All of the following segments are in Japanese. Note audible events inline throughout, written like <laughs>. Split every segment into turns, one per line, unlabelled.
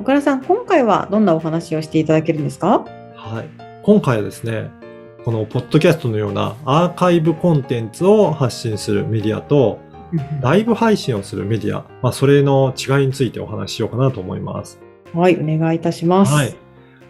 岡田さん今回はどんなお話をしていただけるんですか？
はい。今回はですね、このポッドキャストのようなアーカイブコンテンツを発信するメディアと、ライブ配信をするメディア、まあ、それの違いについてお話ししようかなと思います。
はいお願いいたします
はい。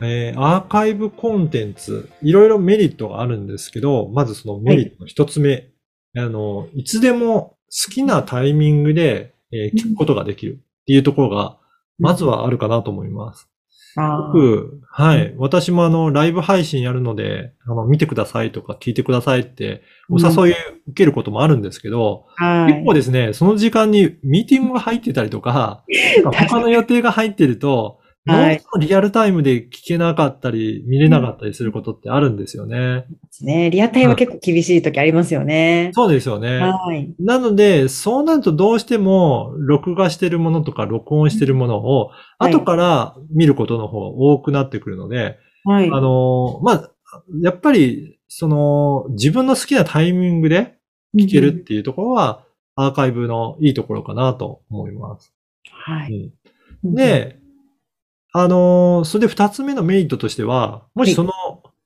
えーアーカイブコンテンツ、いろいろメリットがあるんですけど、まずそのメリットの一つ目、あの、いつでも好きなタイミングで、えー聞くことができるっていうところが、まずはあるかなと思います。僕、はい。私もあの、ライブ配信やるので、あの、見てくださいとか聞いてくださいって、お誘い受けることもあるんですけど、
はい
結構ですね、その時間にミーティングが入ってたりとか、他の予定が入ってると、
はい。
どうしてもリアルタイムで聞けなかったり、見れなかったりすることってあるんですよね。
ね。リアタイは結構厳しい時ありますよね。
そうですよね。
はい。
なので、そうなるとどうしても、録画してるものとか、録音してるものを、
はい。
後から見ることの方が多くなってくるので、
はい。
あの、まあ、やっぱり、その、自分の好きなタイミングで聞けるっていうところは、アーカイブのいいところかなと思います。
はい。
うん。で、あの、それで二つ目のメリットとしては、もしその、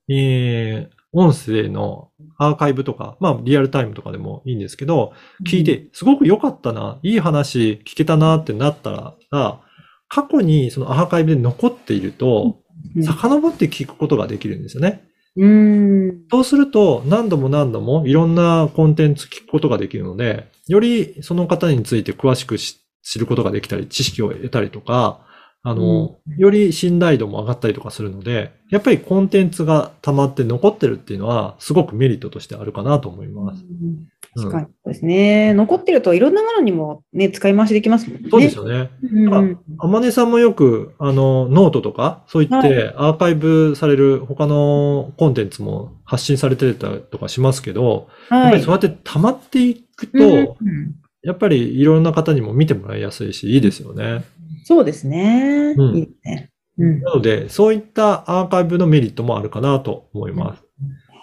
えー、音声のアーカイブとか、まあ、リアルタイムとかでもいいんですけど、聞いて、すごく良かったな、いい話聞けたなってなったら、過去にそのアーカイブで残っていると、
うん。
遡って聞くことができるんですよね。
うーん。
そうすると、何度も何度もいろんなコンテンツ聞くことができるので、よりその方について詳しくし知ることができたり、知識を得たりとか、あの、より信頼度も上がったりとかするので、やっぱりコンテンツが溜まって残ってるっていうのは、すごくメリットとしてあるかなと思います。
うん確かにそうですね。残ってるといろんなものにもね、使い回しできますもんね。
そうですよね。
うんうん
あまねさんもよく、あの、ノートとか、そう言ってアーカイブされる他のコンテンツも発信されてたりとかしますけど、やっぱ
はい。
りそうやって溜まっていくと、
うん
やっぱりいろんな方にも見てもらいやすいし、いいですよね。
そうですね。
うん
いいですね。うん。
なので、そういったアーカイブのメリットもあるかなと思います。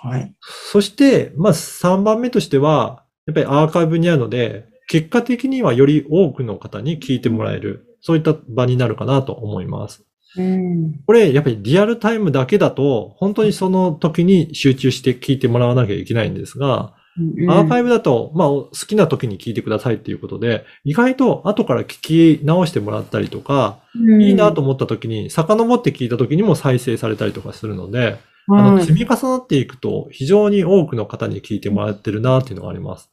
はい。
そして、まあ、3番目としては、やっぱりアーカイブにあるので、結果的にはより多くの方に聞いてもらえる、そういった場になるかなと思います。
うん。
これ、やっぱりリアルタイムだけだと、本当にその時に集中して聞いてもらわなきゃいけないんですが、アーカイ
ブ
ブだと、まあ、好きな時に聞いてくださいっていうことで、意外と後から聞き直してもらったりとか、いいなと思った時に、遡って聞いた時にも再生されたりとかするので、あの、積み重なっていくと、非常に多くの方に聞いてもらってるなっていうのがあります。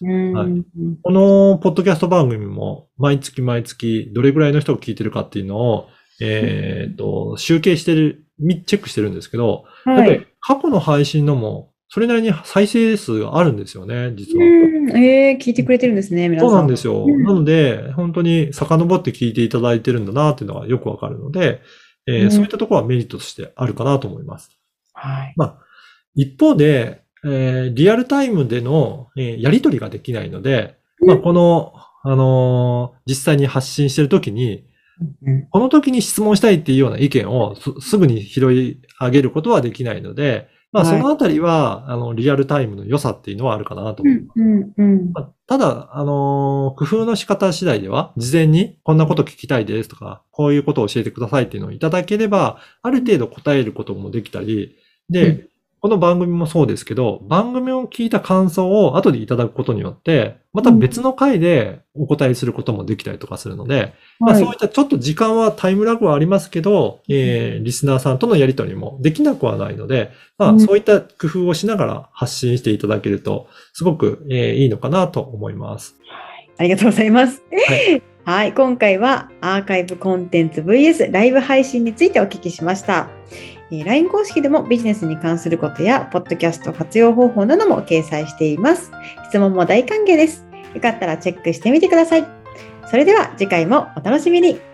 はい。このポッドキャスト番組も、毎月毎月、どれぐらいの人が聞いてるかっていうのを、えっと、集計してる、みチェックしてるんですけど、
はい。
過去の配信のも、それなりに再生数があるんですよね、実は。
うんえー、聞いてくれてるんですね、皆さん。
そうなんですよ。
うん
なので、本当に遡って聞いていただいてるんだなっていうのがよくわかるので、えー
うん
そういったところはメリットとしてあるかなと思います。
はい。
まあ、一方で、えーリアルタイムでの、えーやり取りができないので、まあ、この、あのー実際に発信してるときに、
うん
この時に質問したいっていうような意見をすすぐに拾い上げることはできないので、まあ、
はい。
そのあたりは、あの、リアルタイムの良さっていうのはあるかなと
う
思います。
んうんうん。
まあただ、あのー工夫の仕方次第では、事前にこんなこと聞きたいですとか、こういうことを教えてくださいっていうのをいただければ、ある程度答えることもできたり、で、
うん
この番組もそうですけど、番組を聞いた感想を後でいただくことによって、また別の回でお答えすることもできたりとかするので、まあ
はい
そういったちょっと時間はタイムラグはありますけど、えーリスナーさんとのやりとりもできなくはないので、ま
うん
あそういった工夫をしながら発信していただけると、すごく、えーいいのかなと思います。
ありがとうございます。
は <laughs>
はい、今回はアーカイブコンテンツ VS ライブ配信についてお聞きしました。LINE 公式でもビジネスに関することや、ポッドキャスト活用方法なども掲載しています。質問も大歓迎です。よかったらチェックしてみてください。それでは次回もお楽しみに。